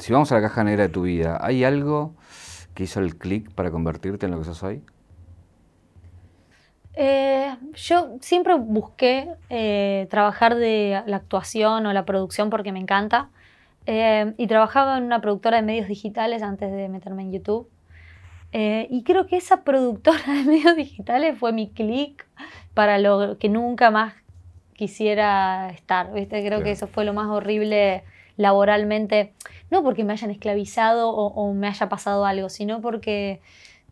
si vamos a la caja negra de tu vida, ¿hay algo que hizo el clic para convertirte en lo que sos hoy? Eh, yo siempre busqué eh, trabajar de la actuación o la producción porque me encanta. Eh, y trabajaba en una productora de medios digitales antes de meterme en YouTube. y creo que esa productora de medios digitales fue mi clic para lo que nunca más quisiera estar. ¿viste? Creo que eso fue lo más horrible laboralmente. No porque me hayan esclavizado o, me haya pasado algo, sino porque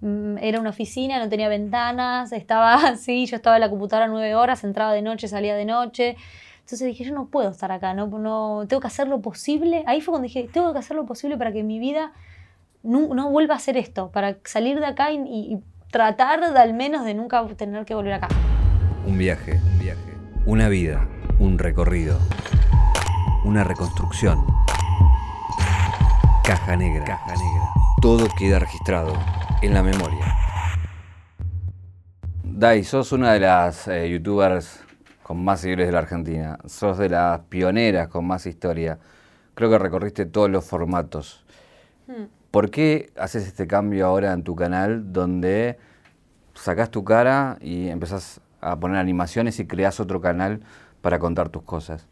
Mm, era una oficina, no tenía ventanas, estaba así, yo estaba en la computadora nueve horas, entraba de noche, salía de noche. Entonces dije, yo no puedo estar acá, no, no tengo que hacer lo posible. Ahí fue cuando dije, tengo que hacer lo posible para que mi vida no, no vuelva a ser esto, para salir de acá y, y, tratar de al menos de nunca tener que volver acá. Un viaje, un viaje, una vida, un recorrido, una reconstrucción. Caja negra, caja negra. Todo queda registrado en la memoria. Dai, sos una de las eh, youtubers con más seguidores de la Argentina. Sos de las pioneras con más historia. Creo que recorriste todos los formatos. Hmm. ¿Por qué haces este cambio ahora en tu canal donde sacás tu cara y empezás a poner animaciones y creas otro canal para contar tus cosas?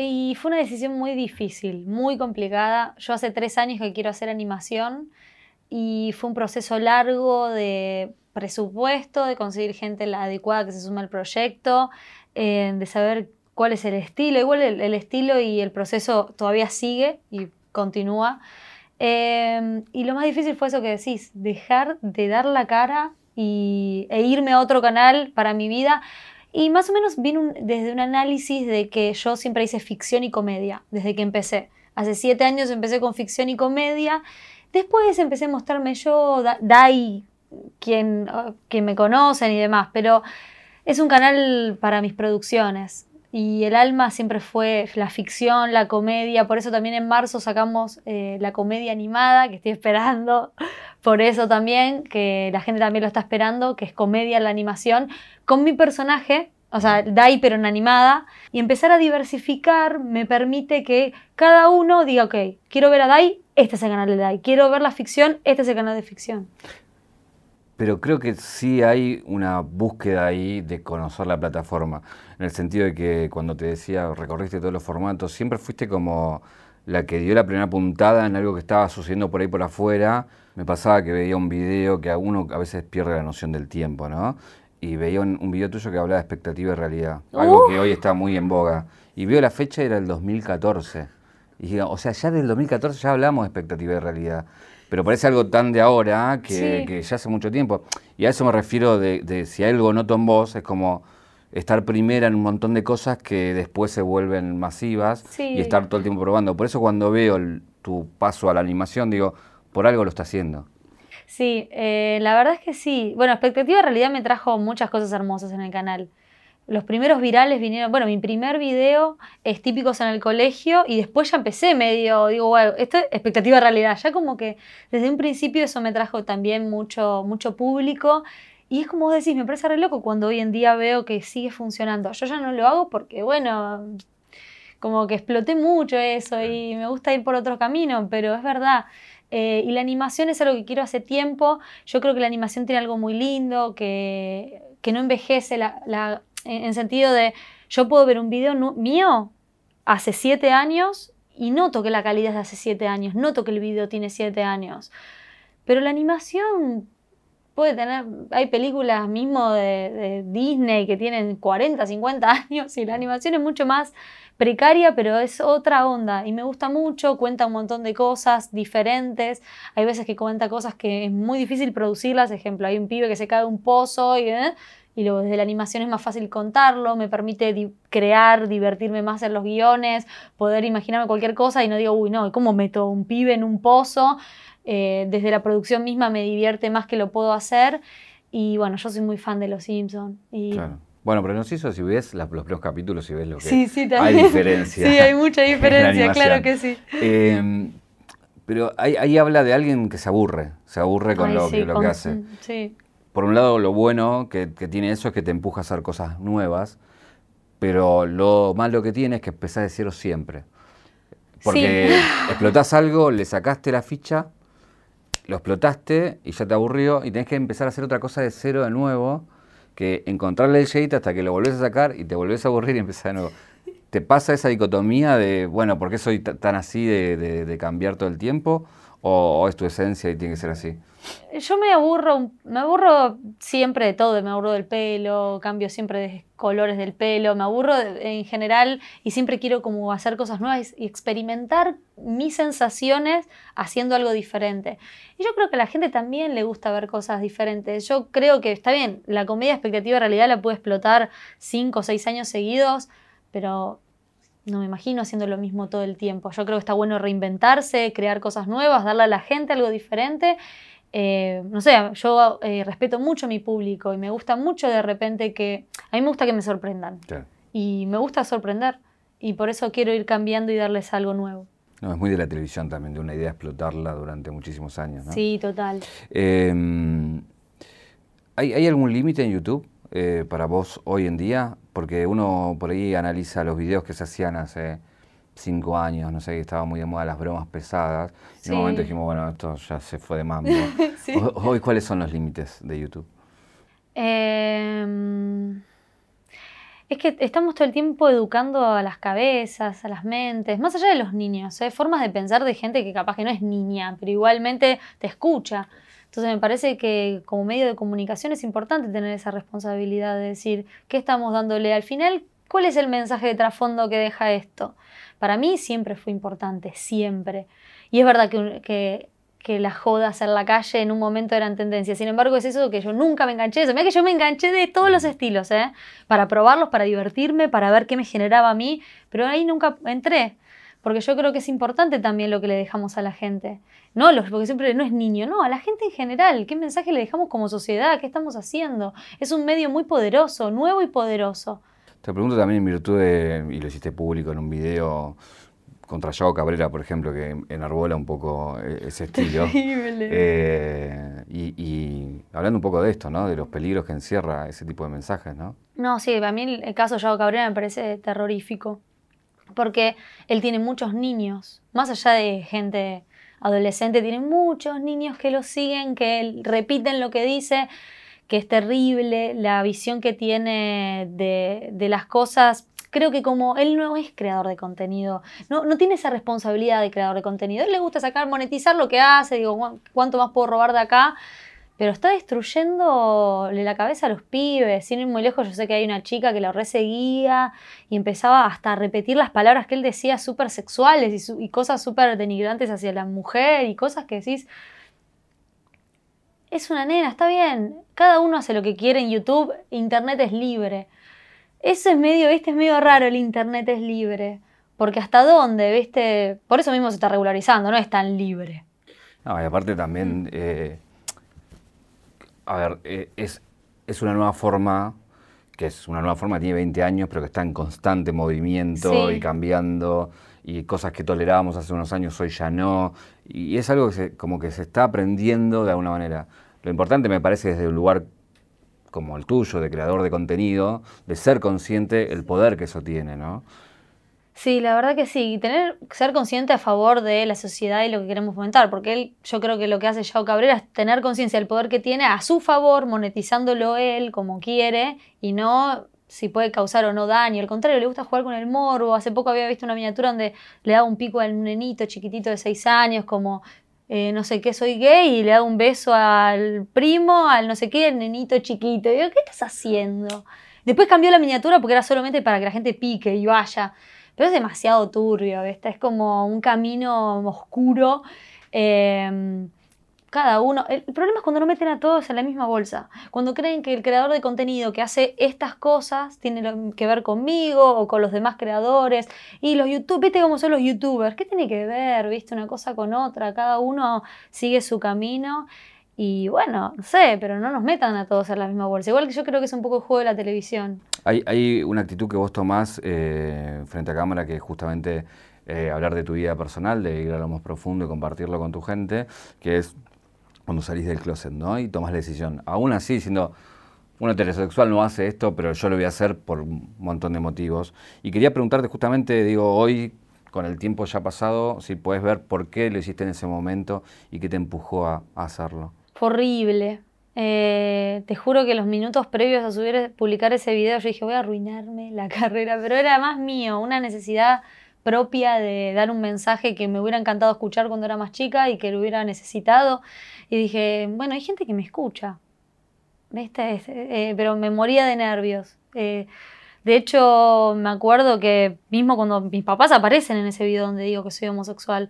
Y fue una decisión muy difícil, muy complicada. Yo hace tres años que quiero hacer animación y fue un proceso largo de presupuesto, de conseguir gente la adecuada que se sume al proyecto, eh, de saber cuál es el estilo. Igual el, estilo y el proceso todavía sigue y continúa. Eh, y lo más difícil fue eso que decís, dejar de dar la cara y, e irme a otro canal para mi vida. Y más o menos vino desde un análisis de que yo siempre hice ficción y comedia, desde que empecé. Hace siete años empecé con ficción y comedia Después empecé a mostrarme yo, Dai, quien, ah, quien me conocen y demás, pero es un canal para mis producciones. Y el alma siempre fue la ficción, la comedia. Por eso también en marzo sacamos eh, la comedia animada, que estoy esperando. Por eso también, que la gente también lo está esperando, que es comedia la animación, con mi personaje, o sea, Dai pero en animada, y empezar a diversificar me permite que cada uno diga, ok, quiero ver a Dai, este es el canal de Dai, quiero ver la ficción, este es el canal de ficción. Pero creo que sí hay una búsqueda ahí de conocer la plataforma, en el sentido de que cuando te decía, recorriste todos los formatos, siempre fuiste como la que dio la primera puntada en algo que estaba sucediendo por ahí por afuera. Me pasaba que veía un video que a uno a veces pierde la noción del tiempo, ¿no? y veía un, video tuyo que hablaba de expectativa y realidad, algo que hoy está muy en boga. Y veo la fecha, era el 2014. Y o sea, ya del 2014 ya hablamos de expectativa y realidad. Pero parece algo tan de ahora que, ya hace mucho tiempo. Y a eso me refiero de, si algo noto en vos, es como estar primera en un montón de cosas que después se vuelven masivas y estar todo el tiempo probando. Por eso cuando veo tu paso a la animación, digo, por algo lo está haciendo. Sí, eh, la verdad es que sí. Bueno, expectativa en realidad me trajo muchas cosas hermosas en el canal. Los primeros virales vinieron, bueno, mi primer video es típicos en el colegio y después ya empecé medio, digo, bueno, esto es expectativa realidad. Ya como que desde un principio eso me trajo también mucho, mucho público. Y es como vos decís, me parece re loco cuando hoy en día veo que sigue funcionando. Yo ya no lo hago porque, bueno, como que exploté mucho eso y me gusta ir por otro camino, pero es verdad. Eh, y la animación es algo que quiero hace tiempo. Yo creo que la animación tiene algo muy lindo, que, que no envejece la, en, sentido de yo puedo ver un video mío hace siete años y noto que la calidad es de hace siete años, noto que el video tiene siete años. Pero la animación puede tener, hay películas mismo de, de Disney que tienen 40, 50 años y la animación es mucho más precaria, pero es otra onda y me gusta mucho, cuenta un montón de cosas diferentes, hay veces que cuenta cosas que es muy difícil producirlas, ejemplo, hay un pibe que se cae de un pozo y, ¿eh? Y luego desde la animación es más fácil contarlo, me permite crear, divertirme más en los guiones, poder imaginarme cualquier cosa y no digo, uy, no, ¿cómo meto un pibe en un pozo? Eh, desde la producción misma me divierte más que lo puedo hacer y bueno, yo soy muy fan de Los Simpsons. Y bueno, pero no sé si ves los primeros capítulos y ves lo que sí, sí, hay diferencia. sí, hay mucha diferencia, claro que sí. Em, pero ahí, habla de alguien que se aburre, se aburre con lo, que, lo que hace. Sí. Por un lado, lo bueno que, tiene eso es que te empuja a hacer cosas nuevas, pero lo malo que tiene es que empezás de cero siempre. Porque explotás algo, le sacaste la ficha, lo explotaste y ya te aburrió y tenés que empezar a hacer otra cosa de cero de nuevo, que encontrarle el shade hasta que lo volvés a sacar y te volvés a aburrir y empezar de nuevo. ¿Te pasa esa dicotomía de, bueno, ¿por qué soy tan así de, cambiar todo el tiempo? O, ¿O, es tu esencia y tiene que ser así? Yo me aburro, me aburro siempre de todo, me aburro del pelo, cambio siempre de colores del pelo, me aburro en general y siempre quiero como hacer cosas nuevas y experimentar mis sensaciones haciendo algo diferente. Y yo creo que a la gente también le gusta ver cosas diferentes. Yo creo que está bien, la comedia expectativa realidad la puede explotar cinco o seis años seguidos, pero no me imagino haciendo lo mismo todo el tiempo. Yo creo que está bueno reinventarse, crear cosas nuevas, darle a la gente algo diferente eh, no sé, yo eh, respeto mucho a mi público y me gusta mucho de repente que, a mí me gusta que me sorprendan. Y me gusta sorprender. Y por eso quiero ir cambiando y darles algo nuevo. No, es muy de la televisión también, de una idea explotarla durante muchísimos años. ¿no? Sí, total. Em, ¿hay, ¿hay, algún límite en YouTube eh, para vos hoy en día? Porque uno por ahí analiza los videos que se hacían hace cinco años, no sé, que estaba muy de moda las bromas pesadas. Y en un momento dijimos, bueno, esto ya se fue de mambo. Hoy, ¿cuáles son los límites de YouTube? Em, es que estamos todo el tiempo educando a las cabezas, a las mentes, más allá de los niños, ¿eh? formas de pensar de gente que capaz que no es niña, pero igualmente te escucha. Entonces me parece que como medio de comunicación es importante tener esa responsabilidad de decir qué estamos dándole al final, cuál es el mensaje de trasfondo que deja esto. Para mí siempre fue importante, siempre. Y es verdad que, que, que las jodas en la calle en un momento eran tendencia. Sin embargo, es eso que yo nunca me enganché. Mira que yo me enganché de todos los estilos, ¿eh? Para probarlos, para divertirme, para ver qué me generaba a mí, pero ahí nunca entré. Porque yo creo que es importante también lo que le dejamos a la gente. No, porque siempre no es niño, no, a la gente en general. ¿Qué mensaje le dejamos como sociedad? ¿Qué estamos haciendo? Es un medio muy poderoso, nuevo y poderoso. Te pregunto también en virtud de, y lo hiciste público en un video contra Yago Cabrera, por ejemplo, que enarbola un poco e-, ese estilo. Eh, y, hablando un poco de esto, ¿no? De los peligros que encierra ese tipo de mensajes, ¿no? No, sí, a mí el caso de Yago Cabrera me parece terrorífico. Porque él tiene muchos niños, más allá de gente adolescente, tiene muchos niños que lo siguen, que repiten lo que dice que es terrible, la visión que tiene de, las cosas. Creo que como él no es creador de contenido, no, no tiene esa responsabilidad de creador de contenido. Él le gusta sacar, monetizar lo que hace, digo, ¿cuánto más puedo robar de acá? Pero está destruyéndole la cabeza a los pibes. Sin ir muy lejos, yo sé que hay una chica que lo reseguía y empezaba hasta a repetir las palabras que él decía súper sexuales y, y, cosas súper denigrantes hacia la mujer y cosas que decís, es una nena, está bien. Cada uno hace lo que quiere en YouTube, Internet es libre. Eso es medio, viste, es medio raro el Internet es libre. Porque hasta dónde, viste, por eso mismo se está regularizando, no es tan libre. No, y aparte también, eh, a ver, eh, es, es una nueva forma, que es una nueva forma, tiene 20 años, pero que está en constante movimiento y cambiando y cosas que tolerábamos hace unos años hoy ya no. Y es algo que se, como que se está aprendiendo de alguna manera. Lo importante me parece desde un lugar como el tuyo, de creador de contenido, de ser consciente el poder que eso tiene, ¿no? Sí, la verdad que sí, tener, ser consciente a favor de la sociedad y lo que queremos fomentar, porque él, yo creo que lo que hace Yao Cabrera es tener conciencia del poder que tiene a su favor, monetizándolo él como quiere, y no si puede causar o no daño. Al contrario, le gusta jugar con el morbo. Hace poco había visto una miniatura donde le daba un pico al nenito chiquitito de 6 años, como eh, no sé qué, soy gay, y le da un beso al primo, al no sé qué, el nenito chiquito. Y digo, ¿qué estás haciendo? Después cambió la miniatura porque era solamente para que la gente pique y vaya. Pero es demasiado turbio, ¿viste? Es como un camino oscuro. Eh, cada uno. El problema es cuando no meten a todos en la misma bolsa. Cuando creen que el creador de contenido que hace estas cosas tiene que ver conmigo o con los demás creadores. Y los youtubers, viste cómo son los youtubers. ¿Qué tiene que ver, viste, una cosa con otra? Cada uno sigue su camino. Y bueno, no sé, pero no nos metan a todos en la misma bolsa. Igual que yo creo que es un poco el juego de la televisión. Hay, hay una actitud que vos tomás eh, frente a cámara que es justamente eh, hablar de tu vida personal, de ir a lo más profundo y compartirlo con tu gente, que es cuando salís del closet, ¿no? Y tomas la decisión. Aún así, siendo un heterosexual no hace esto, pero yo lo voy a hacer por un montón de motivos. Y quería preguntarte justamente, digo, hoy con el tiempo ya pasado, si puedes ver por qué lo hiciste en ese momento y qué te empujó a, hacerlo. Horrible. Eh, te juro que los minutos previos a subir, publicar ese video, yo dije, voy a arruinarme la carrera, pero era más mío, una necesidad propia de dar un mensaje que me hubiera encantado escuchar cuando era más chica y que lo hubiera necesitado. Y dije, bueno, hay gente que me escucha, ¿viste? Eh, pero me moría de nervios. Eh, de hecho, me acuerdo que mismo cuando mis papás aparecen en ese video donde digo que soy homosexual,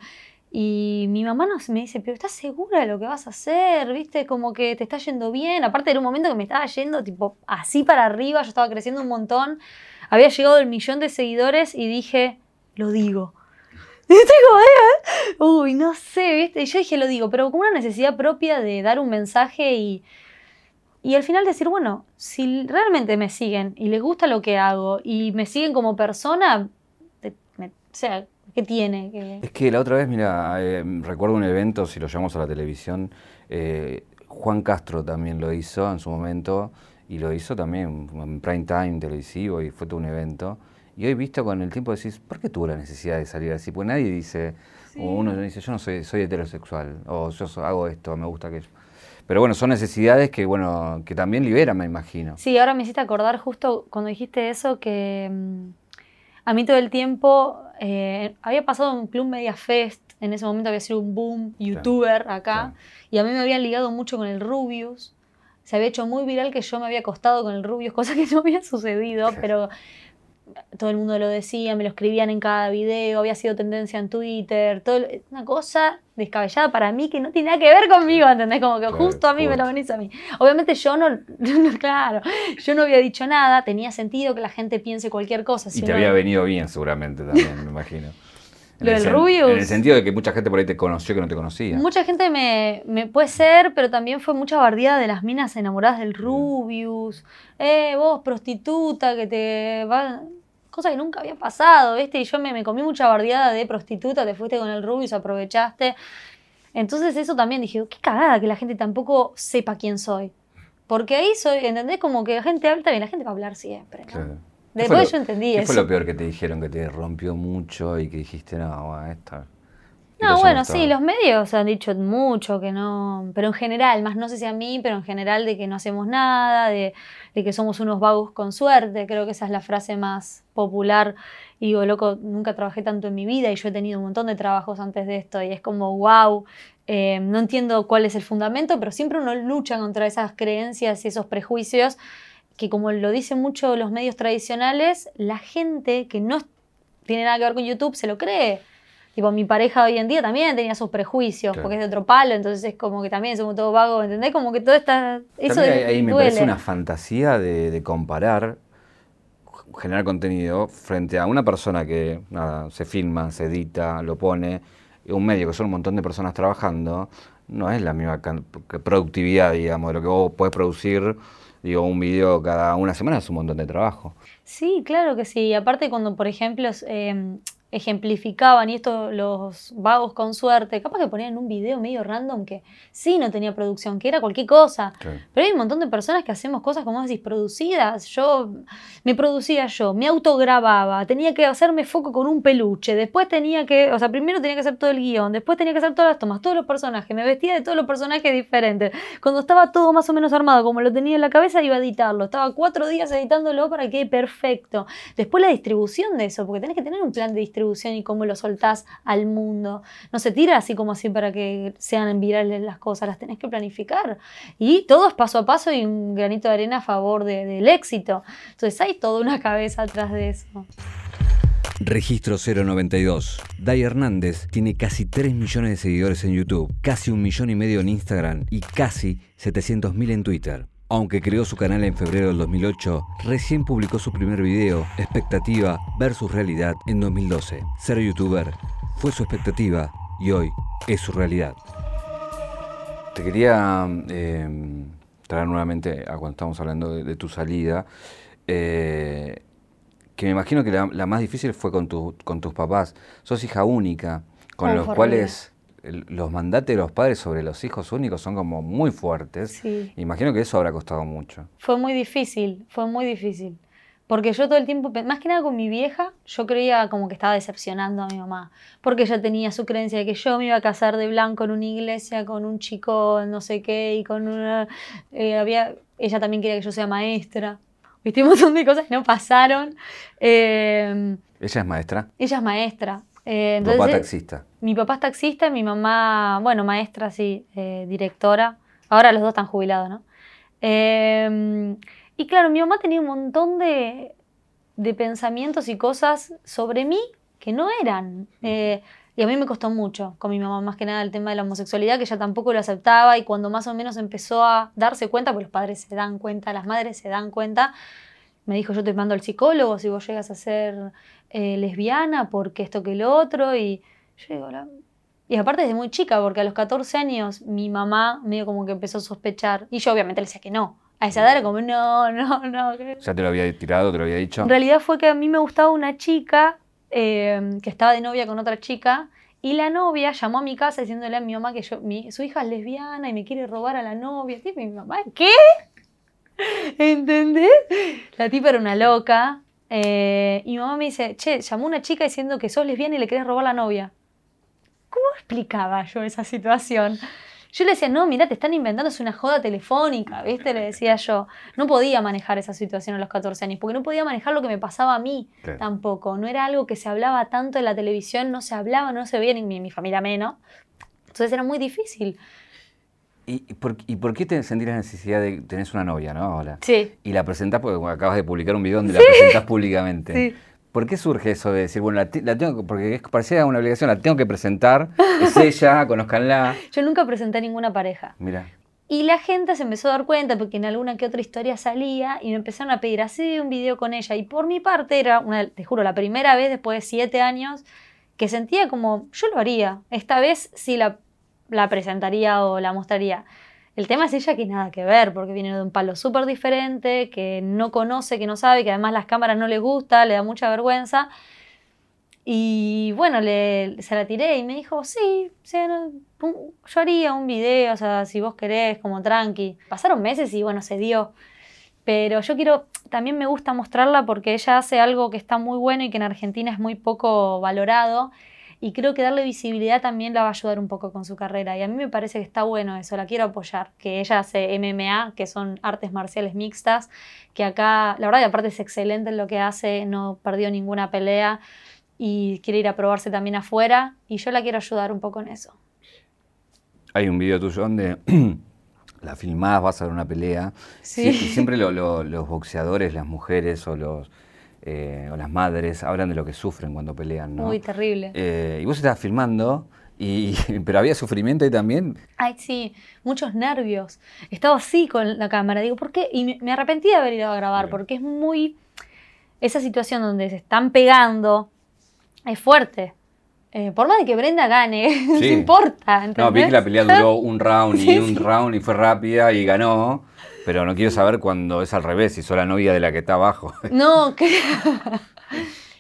y mi mamá nos, me dice, pero ¿estás segura de lo que vas a hacer? ¿Viste? Como que te está yendo bien. Aparte era un momento que me estaba yendo tipo así para arriba, yo estaba creciendo un montón. Había llegado el millón de seguidores y dije, lo digo. Y como, uy, no sé, ¿viste? Y yo dije, lo digo, pero con una necesidad propia de dar un mensaje y, y al final decir, bueno, si realmente me siguen y les gusta lo que hago y me siguen como persona, o sea, ¿qué tiene? Es que la otra vez, mira, eh, recuerdo un evento, si lo llamamos a la televisión, eh, Juan Castro también lo hizo en su momento y lo hizo también en prime time televisivo y fue todo un evento. Y hoy visto con el tiempo decís, ¿por qué tuvo la necesidad de salir así? Pues nadie dice, o uno dice, yo no soy, soy heterosexual, o yo hago esto, me gusta aquello. Pero bueno, son necesidades que, bueno, que también liberan, me imagino. Sí, ahora me hiciste acordar justo cuando dijiste eso que mm, a mí todo el tiempo eh, había pasado un Club Media Fest, en ese momento había sido un boom youtuber acá, y a mí me habían ligado mucho con el Rubius. Se había hecho muy viral que yo me había acostado con el Rubius, cosa que no había sucedido, pero todo el mundo lo decía, me lo escribían en cada video, había sido tendencia en Twitter, todo, una cosa descabellada para mí que no tiene nada que ver conmigo, ¿entendés? Como que justo a mí me lo venís a mí. Obviamente yo no, claro, yo no había dicho nada, tenía sentido que la gente piense cualquier cosa. y te había venido bien seguramente también, me imagino. Lo del Rubius. En el sentido de que mucha gente por ahí te conoció que no te conocía. Mucha gente me, me puede ser, pero también fue mucha bardeada de las minas enamoradas del Rubius. Eh, vos, prostituta, que te va cosa que nunca había pasado, ¿viste? Y yo me, me comí mucha bardeada de prostituta, te fuiste con el Rubius, aprovechaste. Entonces eso también dije, qué cagada que la gente tampoco sepa quién soy. Porque ahí soy, ¿entendés? Como que la gente habla y la gente va a hablar siempre, ¿no? Después yo entendí ¿qué eso. fue lo peor que te dijeron que te rompió mucho y que dijiste, no, bueno, esta... No, bueno, sí, los medios han dicho mucho que no, pero en general, más no sé si a mí, pero en general de que no hacemos nada, de, que somos unos vagos con suerte, creo que esa es la frase más popular. Y digo, loco, nunca trabajé tanto en mi vida y yo he tenido un montón de trabajos antes de esto y es como, wow, eh, no entiendo cuál es el fundamento, pero siempre uno lucha contra esas creencias y esos prejuicios que como lo dicen mucho los medios tradicionales, la gente que no tiene nada que ver con YouTube se lo cree. Tipo, mi pareja hoy en día también tenía sus prejuicios, porque es de otro palo, entonces es como que también somos todos vagos, ¿entendés? Como que todo está... Eso ahí, me parece una fantasía de, comparar, generar contenido frente a una persona que nada, se filma, se edita, lo pone, un medio que son un montón de personas trabajando, no es la misma productividad, digamos, de lo que vos podés producir digo, un video cada una semana es un montón de trabajo. Sí, claro que sí. Y aparte cuando, por ejemplo, eh, ejemplificaban, y esto los vagos con suerte, capaz que ponían un video medio random que sí no tenía producción, que era cualquier cosa. Pero hay un montón de personas que hacemos cosas, como decís, producidas. Yo me producía yo, me autogrababa, tenía que hacerme foco con un peluche, después tenía que, o sea, primero tenía que hacer todo el guion, después tenía que hacer todas las tomas, todos los personajes, me vestía de todos los personajes diferentes. Cuando estaba todo más o menos armado, como lo tenía en la cabeza, iba a editarlo. Estaba cuatro días editándolo para que quede perfecto. Después la distribución de eso, porque tenés que tener un plan de distribución y cómo lo soltás al mundo. No se tira así como así para que sean virales las cosas, las tenés que planificar. Y todo es paso a paso y un granito de arena a favor del éxito. Entonces hay toda una cabeza atrás de eso. Registro 092. Dai Hernández tiene casi 3 millones de seguidores en YouTube, casi un millón y medio en Instagram y casi 700.000 en Twitter. Aunque creó su canal en febrero del 2008, recién publicó su primer video, Expectativa versus Realidad, en 2012. Ser youtuber fue su expectativa y hoy es su realidad. Te quería em, traer nuevamente a cuando estamos hablando de, tu salida, eh, que me imagino que la, más difícil fue con, con tus papás. Sos hija única, con los cuales los mandatos de los padres sobre los hijos únicos son como muy fuertes. Imagino que eso habrá costado mucho. Fue muy difícil, fue muy difícil. Porque yo todo el tiempo, más que nada con mi vieja, yo creía como que estaba decepcionando a mi mamá. Porque ella tenía su creencia de que yo me iba a casar de blanco en una iglesia con un chico no sé qué y con una... eh, había, ella también quería que yo sea maestra. Viste, un montón de cosas que no pasaron. Eh, Ella es maestra, ella es maestra. Eh, tu papá entonces, taxista. mi papá es taxista y mi mamá, bueno, maestra, sí, eh, directora. Ahora los dos están jubilados, ¿no? Eh, y claro, mi mamá tenía un montón de, de pensamientos y cosas sobre mí que no eran. Eh, y a mí me costó mucho con mi mamá, más que nada el tema de la homosexualidad, que ella tampoco lo aceptaba y cuando más o menos empezó a darse cuenta, pues los padres se dan cuenta, las madres se dan cuenta, me dijo, yo te mando al psicólogo si vos llegas a ser eh, lesbiana, porque esto que lo otro, y yo digo, la- y aparte desde muy chica, porque a los 14 años mi mamá medio como que empezó a sospechar, y yo obviamente le decía que no. A esa edad era como, no, no, no. Ya te lo había tirado, te lo había dicho. En realidad fue que a mí me gustaba una chica eh, que estaba de novia con otra chica, y la novia llamó a mi casa diciéndole a mi mamá que yo, mi, su hija es lesbiana y me quiere robar a la novia. Y mi mamá, ¿qué? ¿Entendés? La tipa era una loca. eh, y mi mamá me dice, che, llamó una chica diciendo que sos lesbiana y le querés robar la novia. ¿Cómo explicaba yo esa situación? Yo le decía, no, mira, te están inventando, es una joda telefónica, ¿viste? Le decía yo. No podía manejar esa situación a los 14 años, porque no podía manejar lo que me pasaba a mí Claro. tampoco. No era algo que se hablaba tanto en la televisión, no se hablaba, no se veía ni mi, mi familia menos. Entonces era muy difícil. ¿Y, y por, y por qué te sentís la necesidad de tenés una novia, no? Ahora. Sí. Y la presentás porque acabas de publicar un video donde la presentás públicamente. Sí. ¿Por qué surge eso de decir, bueno, la, te- la tengo que- porque es, parecía una obligación, la tengo que presentar, es ella, conozcanla. Yo nunca presenté a ninguna pareja. Mira, Y la gente se empezó a dar cuenta porque en alguna que otra historia salía y me empezaron a pedir así un video con ella. Y por mi parte era, una, te juro, la primera vez después de siete años que sentía como, yo lo haría. Esta vez sí la, la presentaría o la mostraría. El tema es ella que nada que ver, porque viene de un palo súper diferente, que no conoce, que no sabe, que además las cámaras no le gusta, le da mucha vergüenza. Y bueno, le, se la tiré y me dijo, sí, un- yo haría un video, o sea, si vos querés, como tranqui. Pasaron meses y bueno, se dio. Pero yo quiero, también me gusta mostrarla porque ella hace algo que está muy bueno y que en Argentina es muy poco valorado. Y creo que darle visibilidad también la va a ayudar un poco con su carrera. Y a mí me parece que está bueno eso, la quiero apoyar. Que ella hace MMA, que son artes marciales mixtas, que acá, la verdad, que aparte es excelente en lo que hace, no perdió ninguna pelea y quiere ir a probarse también afuera. Y yo la quiero ayudar un poco en eso. hay un video tuyo donde la filmás, vas a ver una pelea. Sí. y siempre lo- lo- los boxeadores, las mujeres o, los, eh, o las madres hablan de lo que sufren cuando pelean, ¿no? Muy terrible. Eh, y vos estabas filmando, y, pero había sufrimiento ahí también. Ay, sí, muchos nervios. Estaba así con la cámara. Digo, ¿por qué? Y me, me arrepentí de haber ido a grabar, Bien. porque es muy. Esa situación donde se están pegando es fuerte. Eh, por más de que Brenda gane, no importa. ¿entendés? No, vi que la pelea duró un round y Sí, un sí. round y fue rápida y ganó, pero no quiero saber cuando es al revés, si sos la novia de la que está abajo. No, que...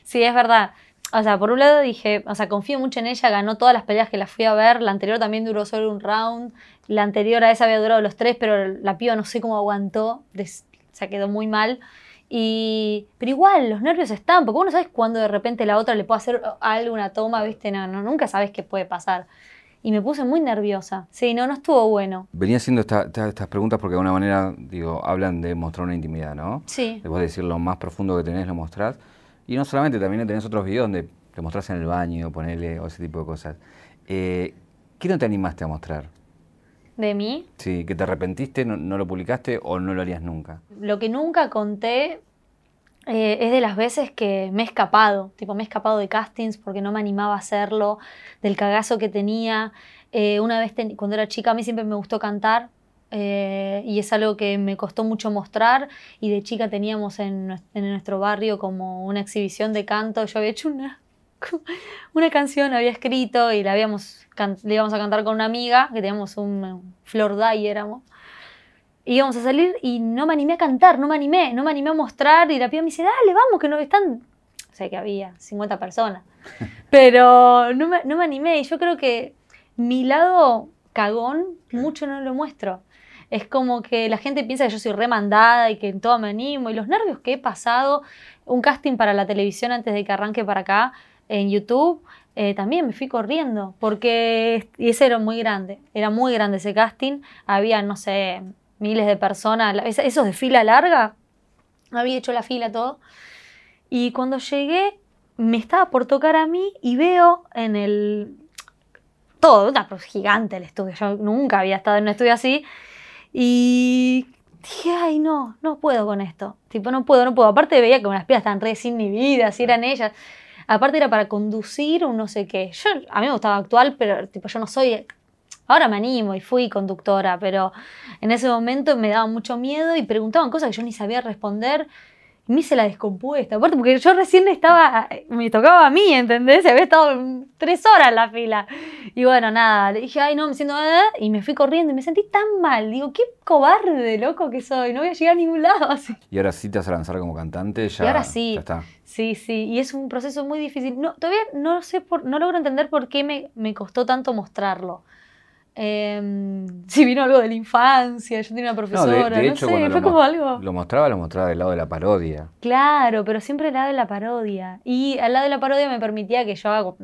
sí, es verdad. O sea, por un lado dije, o sea, confío mucho en ella, ganó todas las peleas que la fui a ver, la anterior también duró solo un round, la anterior a esa había durado los tres, pero la piba no sé cómo aguantó, des- se quedó muy mal. Y, pero igual, los nervios están, porque uno sabes cuándo de repente la otra le puede hacer algo, una toma, ¿viste? No, no, nunca sabes qué puede pasar. Y me puse muy nerviosa. Sí, no, no estuvo bueno. Venía haciendo esta- esta- estas preguntas porque de alguna manera, digo, hablan de mostrar una intimidad, ¿no? Sí. De vos decir lo más profundo que tenés, lo mostrás. Y no solamente, también tenés otros videos donde te mostrás en el baño, ponele, o ese tipo de cosas. Eh, ¿Qué no te animaste a mostrar? De mí, Sí, que te arrepentiste, no, no lo publicaste o no lo harías nunca. Lo que nunca conté eh, es de las veces que me he escapado, tipo me he escapado de castings porque no me animaba a hacerlo, del cagazo que tenía. Eh, una vez cuando era chica a mí siempre me gustó cantar eh, y es algo que me costó mucho mostrar y de chica teníamos en, en nuestro barrio como una exhibición de canto, yo había hecho una, una canción, había escrito y la habíamos can- íbamos a cantar con una amiga, que teníamos un, un Flor éramos. Y íbamos a salir y no me animé a cantar, no me animé, no me animé a mostrar. Y la piba me dice, dale, vamos, que no están. O sea, que había 50 personas. Pero no me, no me animé. Y yo creo que mi lado cagón mucho no lo muestro. Es como que la gente piensa que yo soy remandada y que en todo me animo. Y los nervios que he pasado, un casting para la televisión antes de que arranque para acá en YouTube, eh, también me fui corriendo, porque y ese era muy grande, era muy grande ese casting, había, no sé, miles de personas, esos de fila larga, había hecho la fila todo, y cuando llegué me estaba por tocar a mí y veo en el... Todo, una gigante el estudio, yo nunca había estado en un estudio así, y dije, ay, no, no puedo con esto. Tipo, no puedo, no puedo. Aparte veía que las pilas estaban re vida, si eran ellas. Aparte era para conducir un no sé qué. Yo, a mí me gustaba actuar, pero tipo, yo no soy... Ahora me animo y fui conductora, pero en ese momento me daba mucho miedo y preguntaban cosas que yo ni sabía responder me hice la descompuesta. Aparte, porque yo recién estaba, me tocaba a mí, ¿entendés? Había estado tres horas en la fila. Y bueno, nada, le dije, ay, no, me siento. ¿eh? Y me fui corriendo y me sentí tan mal. Digo, qué cobarde, loco que soy. No voy a llegar a ningún lado así. ¿Y ahora sí te vas a lanzar como cantante? Ya, y ahora sí. Ya está. Sí, sí. Y es un proceso muy difícil. No, todavía no sé, por, no logro entender por qué me, me costó tanto mostrarlo. Eh, si vino algo de la infancia, yo tenía una profesora, no, de, hecho, sé, fue como algo. Lo mostraba, lo mostraba del lado de la parodia. Claro, pero siempre del lado de la parodia. Y al lado de la parodia me permitía que yo haga.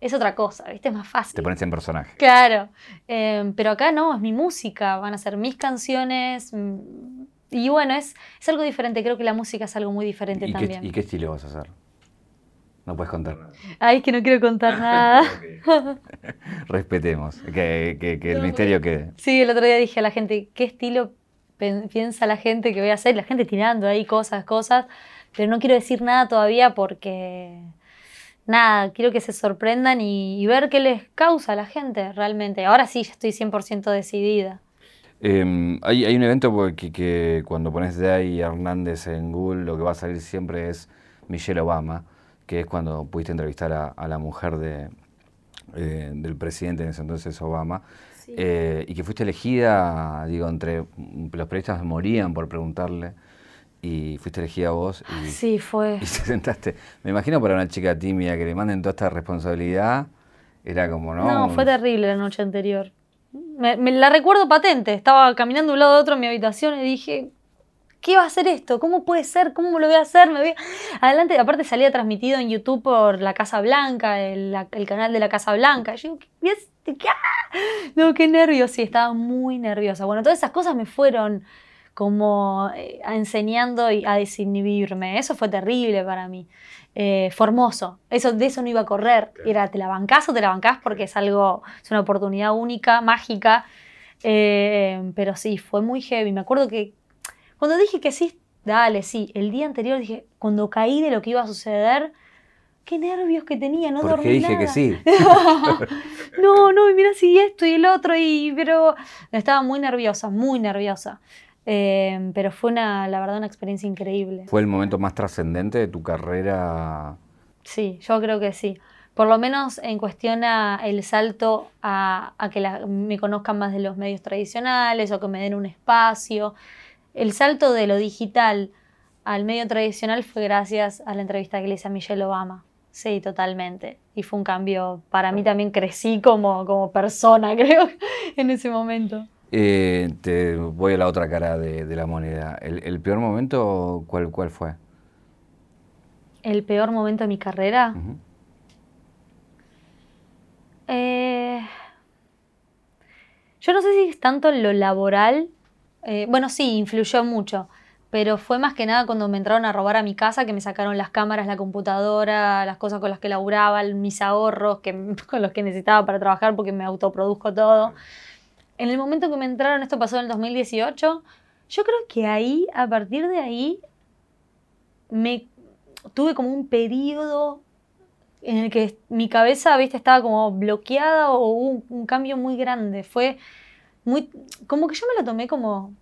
Es otra cosa, ¿viste? Es más fácil. Te pones en personaje. Claro. Eh, pero acá no, es mi música, van a ser mis canciones. Mm, y bueno, es, es algo diferente. Creo que la música es algo muy diferente también. ¿Y qué estilo vas a hacer? No puedes contar nada. Ay, es que no quiero contar nada. Respetemos, que, el misterio quede. Sí, el otro día dije a la gente, ¿qué estilo piensa la gente que voy a hacer? La gente tirando ahí cosas, cosas, pero no quiero decir nada todavía porque, nada, quiero que se sorprendan y, ver qué les causa a la gente realmente. Ahora sí, ya estoy 100% decidida. Em, hay, hay, un evento que, que cuando pones de ahí Hernández en Google, lo que va a salir siempre es Michelle Obama que es cuando pudiste entrevistar a, la mujer de, eh, del presidente en ese entonces, Obama, eh, y que fuiste elegida, digo, entre los periodistas morían por preguntarle, y fuiste elegida vos. Y, sí, fue. Y te sentaste. Me imagino para una chica tímida que le manden toda esta responsabilidad, era como, ¿no? No, fue terrible la noche anterior. Me, me la recuerdo patente, estaba caminando de un lado a otro en mi habitación y dije, ¿qué va a hacer esto? ¿Cómo puede ser? ¿Cómo lo voy a hacer? Me voy Adelante, aparte salía transmitido en YouTube por la Casa Blanca, el, canal de la Casa Blanca. Yo, ¿qué? ¿qué? No, qué nervios, sí, estaba muy nerviosa. Bueno, todas esas cosas me fueron como eh, enseñando a desinhibirme. Eso fue terrible para mí. Eh, formoso. Eso, de eso no iba a correr. Era, ¿te la bancás o te la bancás? Porque es algo, es una oportunidad única, mágica. Eh, pero sí, fue muy heavy. Me acuerdo que cuando dije que sí, dale, sí, el día anterior dije, cuando caí de lo que iba a suceder, qué nervios que tenía, no Porque dije que sí. no, no, y mira si esto y el otro, y pero estaba muy nerviosa, muy nerviosa. Eh, pero fue una, la verdad, una experiencia increíble. ¿Fue el momento más trascendente de tu carrera? Sí, yo creo que sí. Por lo menos en cuestión a el salto a, que me conozcan más de los medios tradicionales o que me den un espacio el salto de lo digital al medio tradicional fue gracias a la entrevista que le hice a Michelle Obama. Sí, totalmente. Y fue un cambio, para mí también crecí como, como persona, creo, en ese momento. Eh, te voy a la otra cara de, la moneda. ¿El, peor momento cuál, cuál fue? ¿El peor momento de mi carrera? Eh, yo no sé si es tanto lo laboral eh, bueno, sí, influyó mucho, pero fue más que nada cuando me entraron a robar a mi casa, que me sacaron las cámaras, la computadora, las cosas con las que laburaba, mis ahorros que, con los que necesitaba para trabajar porque me autoproduzco todo. En el momento que me entraron, esto pasó en el 2018, yo creo que ahí, a partir de ahí, me tuve como un periodo en el que mi cabeza, viste, estaba como bloqueada o hubo un, un cambio muy grande. Fue muy, como que yo me lo tomé como,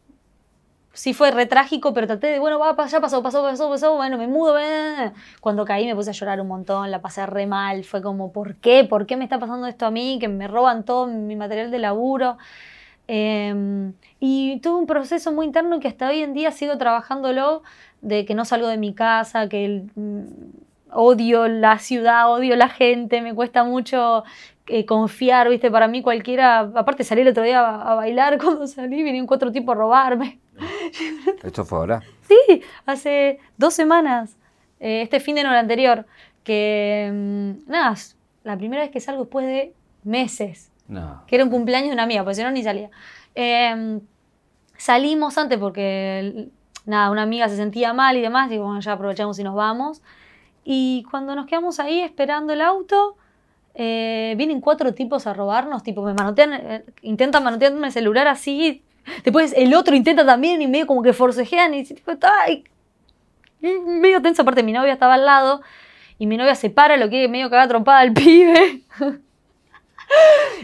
sí fue re trágico, pero traté de, bueno, va, ya pasó, pasó, pasó, pasó, bueno, me mudo. Cuando caí me puse a llorar un montón, la pasé re mal, fue como, ¿por qué? ¿Por qué me está pasando esto a mí? Que me roban todo mi material de laburo. Em, y tuve un proceso muy interno que hasta hoy en día sigo trabajándolo, de que no salgo de mi casa, que odio la ciudad, odio la gente, me cuesta mucho eh, confiar, ¿viste? Para mí cualquiera, aparte salí el otro día a, a bailar, cuando salí vinieron cuatro tipos a robarme. ¿Esto fue ahora? Sí, hace dos semanas, eh, este fin de no el anterior, que mm, nada, la primera vez que salgo después de meses, No. que era un cumpleaños de una amiga, porque si no ni salía. Eh, salimos antes porque nada, una amiga se sentía mal y demás, y bueno, ya aprovechamos y nos vamos. Y cuando nos quedamos ahí esperando el auto, eh, vienen cuatro tipos a robarnos, tipo, me manotean, eh, intentan manotearme el celular así, después el otro intenta también y medio como que forcejean y tipo, ay, medio tenso, aparte mi novia estaba al lado y mi novia se para, lo que medio caga trompada al pibe.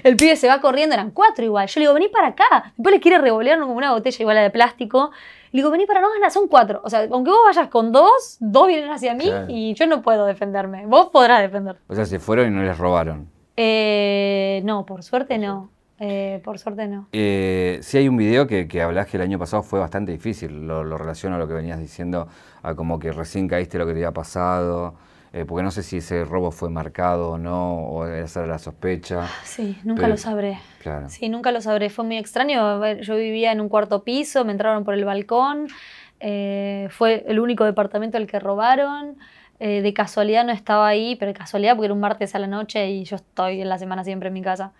El pibe se va corriendo, eran cuatro igual. Yo le digo, vení para acá. Después le quiere revolear como una botella igual de plástico. Le digo, vení para no ganar, son cuatro. O sea, aunque vos vayas con dos, dos vienen hacia mí Claro. y yo no puedo defenderme. Vos podrás defender. O sea, se fueron y no les robaron. Eh, no, por suerte no. Eh, por suerte no. Eh, sí hay un video que, que hablás que el año pasado fue bastante difícil, lo, lo relaciono a lo que venías diciendo, a como que recién caíste lo que te había pasado, eh, porque no sé si ese robo fue marcado o no, o esa era la sospecha. Sí, nunca Pero- lo sabré. Claro. Sí, nunca lo sabré. Fue muy extraño. Yo vivía en un cuarto piso, me entraron por el balcón. eh, fue el único departamento al que robaron. eh, de casualidad no estaba ahí, pero de casualidad porque era un martes a la noche y yo estoy en la semana siempre en mi casa.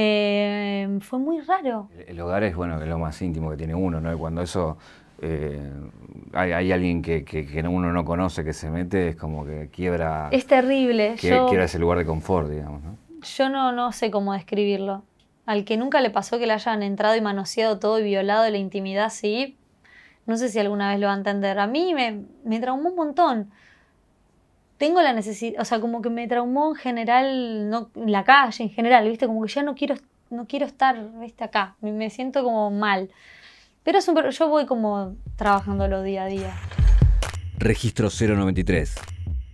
Eh, fue muy raro. El, el hogar es bueno, es lo más íntimo que tiene uno, ¿no? Y cuando eso eh, hay, hay alguien que, que, que uno no conoce que se mete, es como que quiebra, Es terrible. que- yo quiebra ese lugar de confort, digamos, ¿no? yo no, no sé cómo describirlo. Al que nunca le pasó que le hayan entrado y manoseado todo y violado la intimidad, sí. No sé si alguna vez lo va a entender. A mí me, me traumó un montón. Tengo la necesidad, o sea, como que me traumó en general, no, en la calle en general, ¿viste? Como que ya no quiero, no quiero estar, ¿viste? Acá. Me, me siento como mal. Pero es un, yo voy como trabajándolo día a día. Registro 093.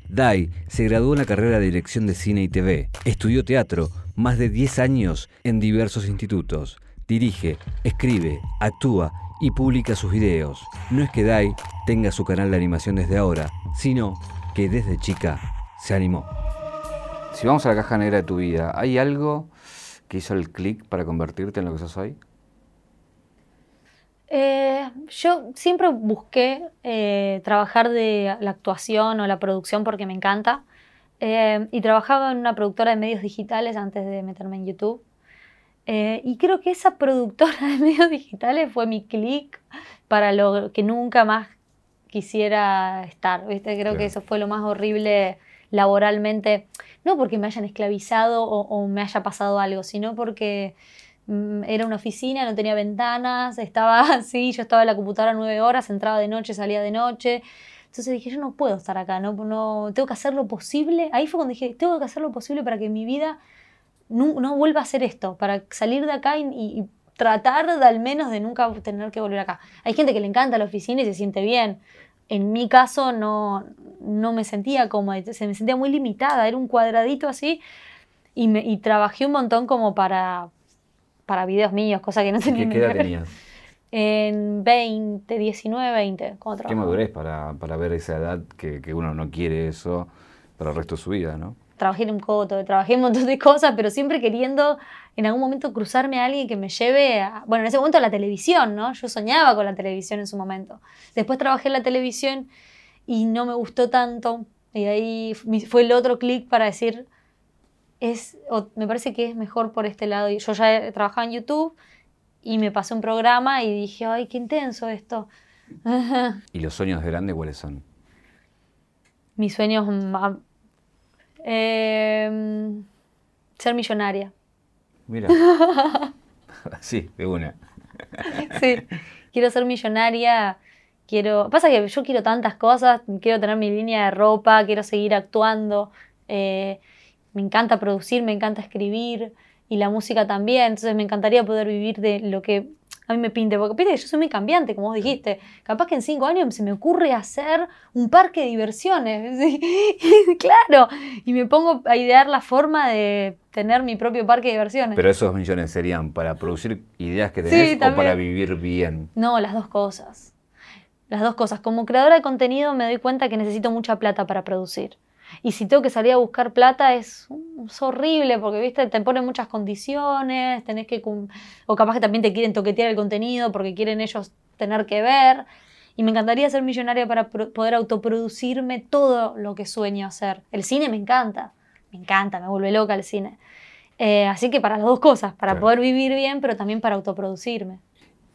Dai se graduó en la carrera de Dirección de Cine y TV. Estudió teatro, más de 10 años en diversos institutos. Dirige, escribe, actúa y publica sus videos. No es que Dai tenga su canal de animación desde ahora, sino que desde chica se animó. Si vamos a la caja negra de tu vida, ¿hay algo que hizo el clic para convertirte en lo que sos hoy? Eh, yo siempre busqué eh, trabajar de la actuación o la producción porque me encanta. Eh, y trabajaba en una productora de medios digitales antes de meterme en YouTube. Y creo que esa productora de medios digitales fue mi clic para lo que nunca más quisiera estar. ¿viste? Creo que eso fue lo más horrible laboralmente. No porque me hayan esclavizado o, o me haya pasado algo, sino porque era una oficina, no tenía ventanas, estaba así, yo estaba en la computadora nueve horas, entraba de noche, salía de noche. Entonces dije, yo no puedo estar acá, no, no, tengo que hacer lo posible. Ahí fue cuando dije, tengo que hacer lo posible para que mi vida no, no vuelva a ser esto, para salir de acá y, y- y tratar de al menos de nunca tener que volver acá. Hay gente que le encanta la oficina y se siente bien. En mi caso no, no me sentía cómoda, se me sentía muy limitada, era un cuadradito así y, me, y trabajé un montón como para, para videos míos, cosa que no tenía ¿Qué, edad tenías? En 20, 19, 20, cuando ¿Qué madurez para, para ver esa edad que, que uno no quiere eso para el resto de su vida, ¿no? trabajé en un coto, trabajé en un montón de cosas, pero siempre queriendo en algún momento cruzarme a alguien que me lleve a, bueno, en ese momento a la televisión, ¿no? Yo soñaba con la televisión en su momento. Después trabajé en la televisión y no me gustó tanto. Y ahí fue el otro clic para decir, es, o me parece que es mejor por este lado. Yo ya trabajaba en YouTube y me pasé un programa y dije, ay, qué intenso esto. ¿Y los sueños de grande cuáles son? Mis sueños... ma- eh, ser millonaria. Mira. sí, de una. Sí, quiero ser millonaria, quiero... Pasa que yo quiero tantas cosas, quiero tener mi línea de ropa, quiero seguir actuando, eh, me encanta producir, me encanta escribir y la música también, entonces me encantaría poder vivir de lo que a mí me pinte, porque que yo soy muy cambiante, como vos dijiste, capaz que en cinco años se me ocurre hacer un parque de diversiones, ¿sí? claro, y me pongo a idear la forma de tener mi propio parque de diversiones. Pero esos millones serían para producir ideas que Sí, tenés o para vivir bien. No, las dos cosas. Las dos cosas. Como creadora de contenido me doy cuenta que necesito mucha plata para producir. Y si tengo que salir a buscar plata es, es horrible porque, viste, te ponen muchas condiciones, tenés que... O capaz que también te quieren toquetear el contenido porque quieren ellos tener que ver. Y me encantaría ser millonaria para poder autoproducirme todo lo que sueño hacer. El cine me encanta, me encanta, me vuelve loca el cine. Eh, así que para las dos cosas, para poder vivir bien, pero también para autoproducirme.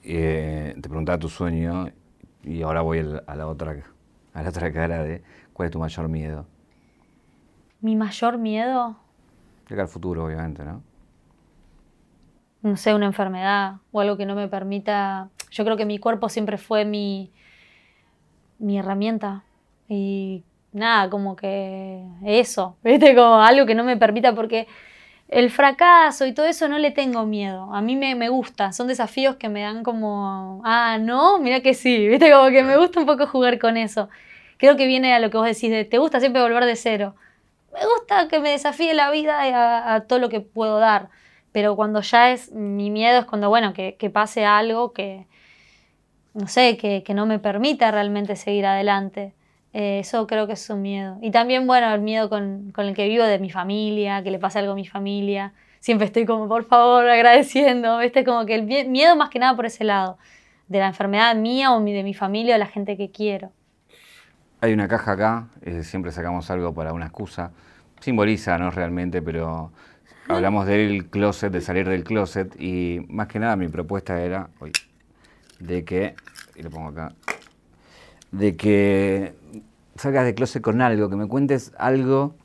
Eh, te preguntaba tu sueño y ahora voy a la otra, a la otra cara de cuál es tu mayor miedo. Mi mayor miedo. Llega al futuro, obviamente, ¿no? No sé, una enfermedad o algo que no me permita. Yo creo que mi cuerpo siempre fue mi, mi herramienta. Y nada, como que eso, ¿viste? Como algo que no me permita, porque el fracaso y todo eso no le tengo miedo. A mí me, me, gusta, son desafíos que me dan como, ah, no, mira que sí, ¿viste? Como que me gusta un poco jugar con eso. Creo que viene a lo que vos decís, de, te gusta siempre volver de cero. Me gusta que me desafíe la vida a, a todo lo que puedo dar, pero cuando ya es mi miedo es cuando, bueno, que, pase algo que, no sé, que, no me permita realmente seguir adelante. Eh, eso creo que es un miedo. Y también, bueno, el miedo con, el que vivo de mi familia, que le pase algo a mi familia. Siempre estoy como, por favor, agradeciendo. Este como que el miedo más que nada por ese lado, de la enfermedad mía o de mi familia o la gente que quiero. Hay una caja acá, eh, siempre sacamos algo para una excusa. Simboliza, no realmente, pero hablamos del closet, de salir del closet. Y más que nada mi propuesta era, de que, y lo pongo acá, de que salgas de closet con algo, que me cuentes algo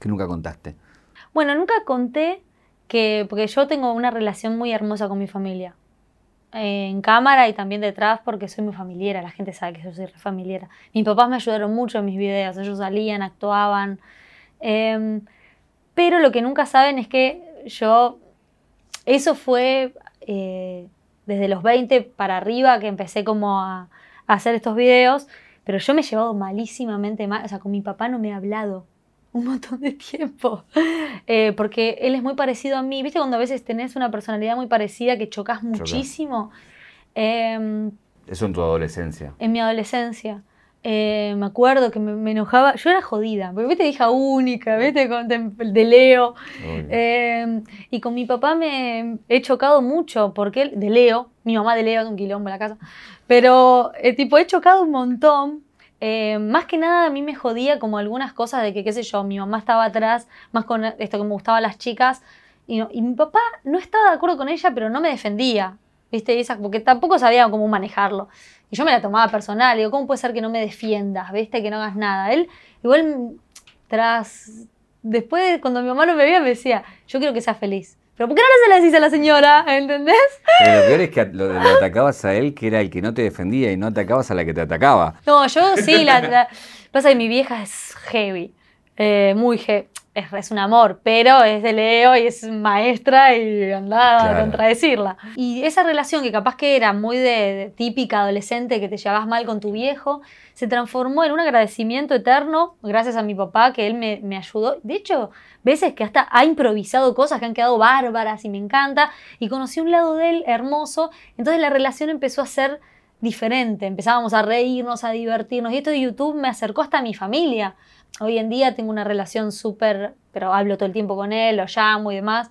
que nunca contaste. Bueno, nunca conté que, porque yo tengo una relación muy hermosa con mi familia. En cámara y también detrás porque soy muy familiar, la gente sabe que yo soy familiar. Mis papás me ayudaron mucho en mis videos, ellos salían, actuaban. Em, pero lo que nunca saben es que yo, eso fue eh, desde los 20 para arriba que empecé como a, hacer estos videos, pero yo me he llevado malísimamente mal, o sea, con mi papá no me he hablado un montón de tiempo, eh, porque él es muy parecido a mí, viste cuando a veces tenés una personalidad muy parecida que chocas muchísimo. Eh, Eso en tu adolescencia. En mi adolescencia. Eh, me acuerdo que me, enojaba, yo era jodida, porque viste hija única, viste con, de, Leo. Eh, y con mi papá me he chocado mucho, porque él, de Leo, mi mamá de Leo, es un quilombo en la casa, pero eh, tipo he chocado un montón. Más que nada a mí me jodía como algunas cosas de que, qué sé yo, mi mamá estaba atrás, más con esto que me gustaba las chicas, y, mi papá no estaba de acuerdo con ella, pero no me defendía, viste, Esa, porque tampoco sabía cómo manejarlo. Y yo me la tomaba personal, digo, ¿cómo puede ser que no me defiendas, viste, que no hagas nada? Él, igual, tras, después, cuando mi mamá lo me veía, me decía, yo quiero que seas feliz. Pero ¿por qué no se la decís a la señora? ¿Entendés? Pero lo peor es que lo, atacabas a él, que era el que no te defendía, y no atacabas a la que te atacaba. No, yo sí, la, pasa que mi vieja es heavy, eh, muy heavy es, un amor, pero es de Leo y es maestra y andaba a contradecirla. Y esa relación que capaz que era muy de, típica adolescente, que te llevabas mal con tu viejo, se transformó en un agradecimiento eterno gracias a mi papá, que él me, me ayudó. De hecho, veces que hasta ha improvisado cosas que han quedado bárbaras y me encanta. Y conocí un lado de él hermoso. Entonces la relación empezó a ser diferente. Empezábamos a reírnos, a divertirnos. Y esto de YouTube me acercó hasta a mi familia. Hoy en día tengo una relación súper, pero hablo todo el tiempo con él, lo llamo y demás.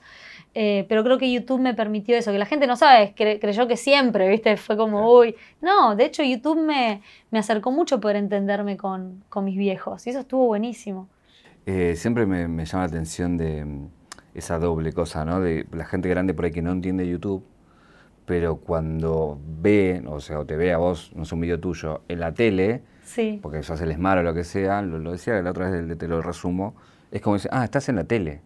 Eh, pero creo que YouTube me permitió eso, que la gente no sabe, creyó que siempre, ¿viste? Fue como, uy. No, de hecho YouTube me, me acercó mucho poder entenderme con, con, mis viejos y eso estuvo buenísimo. Eh, siempre me, me, llama la atención de mm, esa doble cosa, ¿no? De la gente grande por ahí que no entiende YouTube, pero cuando ve, o sea, o te ve a vos, no es un video tuyo, en la tele, Sí. Porque eso hace el esmar o lo que sea, lo, decía la otra vez, te lo resumo, es como dice, ah, estás en la tele.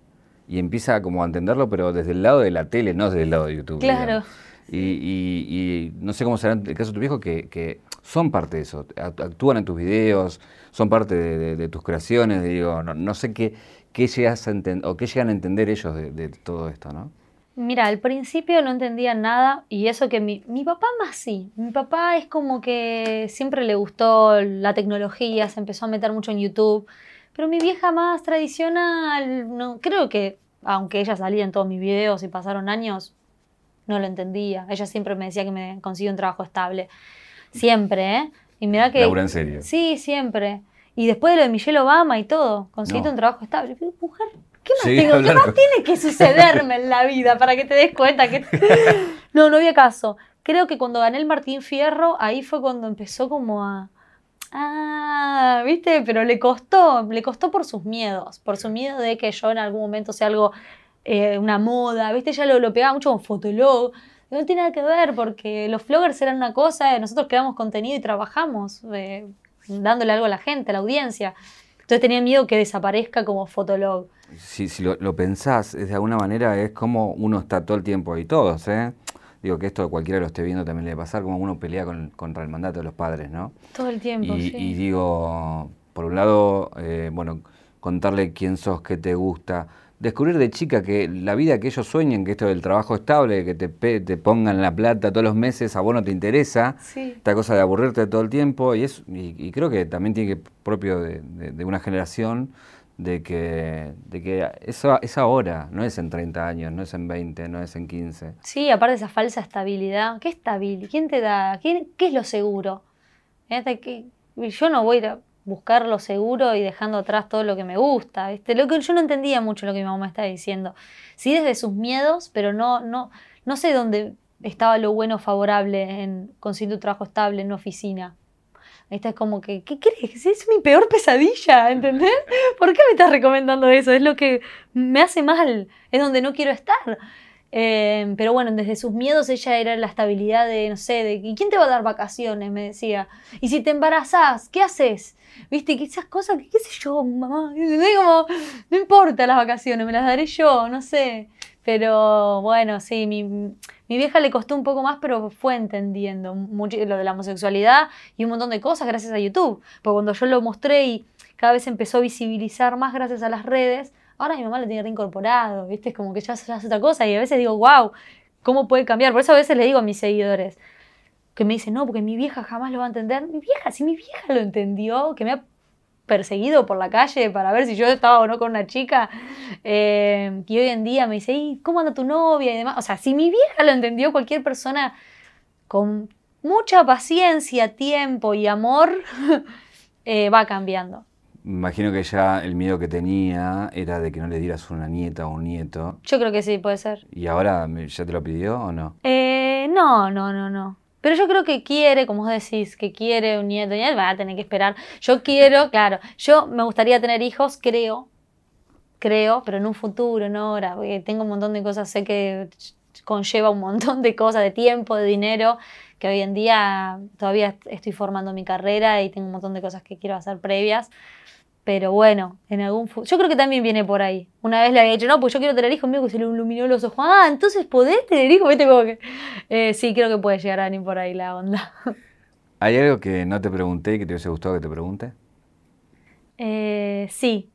Y empieza como a entenderlo, pero desde el lado de la tele, no desde el lado de YouTube. Claro. Y, y, no sé cómo será el caso de tu viejo, que, que, son parte de eso, actúan en tus videos, son parte de, tus creaciones, digo, no, sé qué, qué, llegas a o qué llegan a entender ellos de, de todo esto, ¿no? Mira, al principio no entendía nada y eso que mi, mi papá más sí. Mi papá es como que siempre le gustó la tecnología, se empezó a meter mucho en YouTube. Pero mi vieja más tradicional, no, creo que, aunque ella salía en todos mis videos y pasaron años, no lo entendía. Ella siempre me decía que me consiguió un trabajo estable. Siempre, ¿eh? Y mira que... Laura en serio. Sí, siempre. Y después de lo de Michelle Obama y todo, conseguiste No. un trabajo estable. Pero, Mujer, ¿qué más tengo? ¿Qué más tiene que sucederme en la vida para que te des cuenta que... No, no había caso. Creo que cuando gané el Martín Fierro, ahí fue cuando empezó como a... Ah, ¿viste? Pero le costó, le costó por sus miedos, por su miedo de que yo en algún momento sea algo, eh, una moda, ¿viste? Ya lo, lo pegaba mucho con Fotolog. No tiene nada que ver porque los vloggers eran una cosa, nosotros creamos contenido y trabajamos eh, dándole algo a la gente, a la audiencia. Entonces tenía miedo que desaparezca como Fotolog. Si, si lo, lo pensás, es de alguna manera es como uno está todo el tiempo ahí, todos, ¿eh? Digo que esto cualquiera lo esté viendo también le debe pasar, como uno pelea con- contra el mandato de los padres, ¿no? Todo el tiempo, Y, sí. y digo, por un lado, eh, bueno, contarle quién sos, qué te gusta, descubrir de chica que la vida que ellos sueñan, que esto del trabajo estable, que te, te pongan la plata todos los meses, a vos no te interesa, Sí. esta cosa de aburrirte todo el tiempo, y, es, y, y creo que también tiene que propio de, de- de una generación de que, de que eso es ahora, no es en 30 años, no es en 20, no es en 15. Sí, aparte de esa falsa estabilidad. ¿Qué estabilidad? ¿Quién te da? ¿Quién, ¿Qué es lo seguro? Yo no voy a ir a buscar lo seguro y dejando atrás todo lo que me gusta. ¿viste? Lo que yo no entendía mucho lo que mi mamá estaba diciendo. Sí, desde sus miedos, pero no, no, no sé dónde estaba lo bueno favorable en conseguir un trabajo estable en una oficina. Esta es como que, ¿qué crees? Es mi peor pesadilla, ¿entendés? ¿Por qué me estás recomendando eso? Es lo que me hace mal, es donde no quiero estar. Eh, pero bueno, desde sus miedos ella era la estabilidad de, no sé, de ¿y quién te va a dar vacaciones? Me decía. Y si te embarazás, ¿qué haces? ¿Viste? Que esas cosas, qué sé yo, mamá. no importa las vacaciones, me las daré yo, no sé. Pero bueno, sí, mi, mi vieja le costó un poco más, pero fue entendiendo mucho lo de la homosexualidad y un montón de cosas gracias a YouTube. Porque cuando yo lo mostré y cada vez empezó a visibilizar más gracias a las redes, ahora mi mamá lo tiene reincorporado, ¿viste? Es como que ya ya hace otra cosa y a veces digo, wow, ¿cómo puede cambiar? Por eso a veces le digo a mis seguidores que me dicen, no, porque mi vieja jamás lo va a entender. Mi vieja, si mi vieja lo entendió, que me ha perseguido por la calle para ver si yo estaba o no con una chica, eh, y hoy en día me dice, "¿Y ¿cómo anda tu novia? y demás. O sea, si mi vieja lo entendió, cualquier persona con mucha paciencia, tiempo y amor eh, va cambiando. Imagino que ya el miedo que tenía era de que no le dieras una nieta o un nieto. Yo creo que sí, puede ser. ¿Y ahora ya te lo pidió o no? Eh, no, no, no, no. Pero yo creo que quiere, como vos decís, que quiere un nieto, y él va a tener que esperar. Yo quiero, claro, yo me gustaría tener hijos, creo, creo, pero en un futuro, no ahora, porque tengo un montón de cosas, sé que conlleva un montón de cosas, de tiempo, de dinero, que hoy en día todavía estoy formando mi carrera y tengo un montón de cosas que quiero hacer previas. Pero bueno, en algún futuro. Yo creo que también viene por ahí. Una vez le había dicho, no, pues yo quiero tener hijos mío que se le iluminó los ojos. Ah, entonces podés tener hijos, viste como que. Eh, sí, creo que puede llegar a venir por ahí la onda. ¿Hay algo que no te pregunté y que te hubiese gustado que te pregunte? Eh, sí.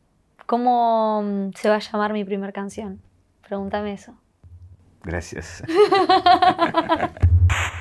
¿Cómo mm, se va a llamar mi primer canción? Pregúntame eso. Gracias.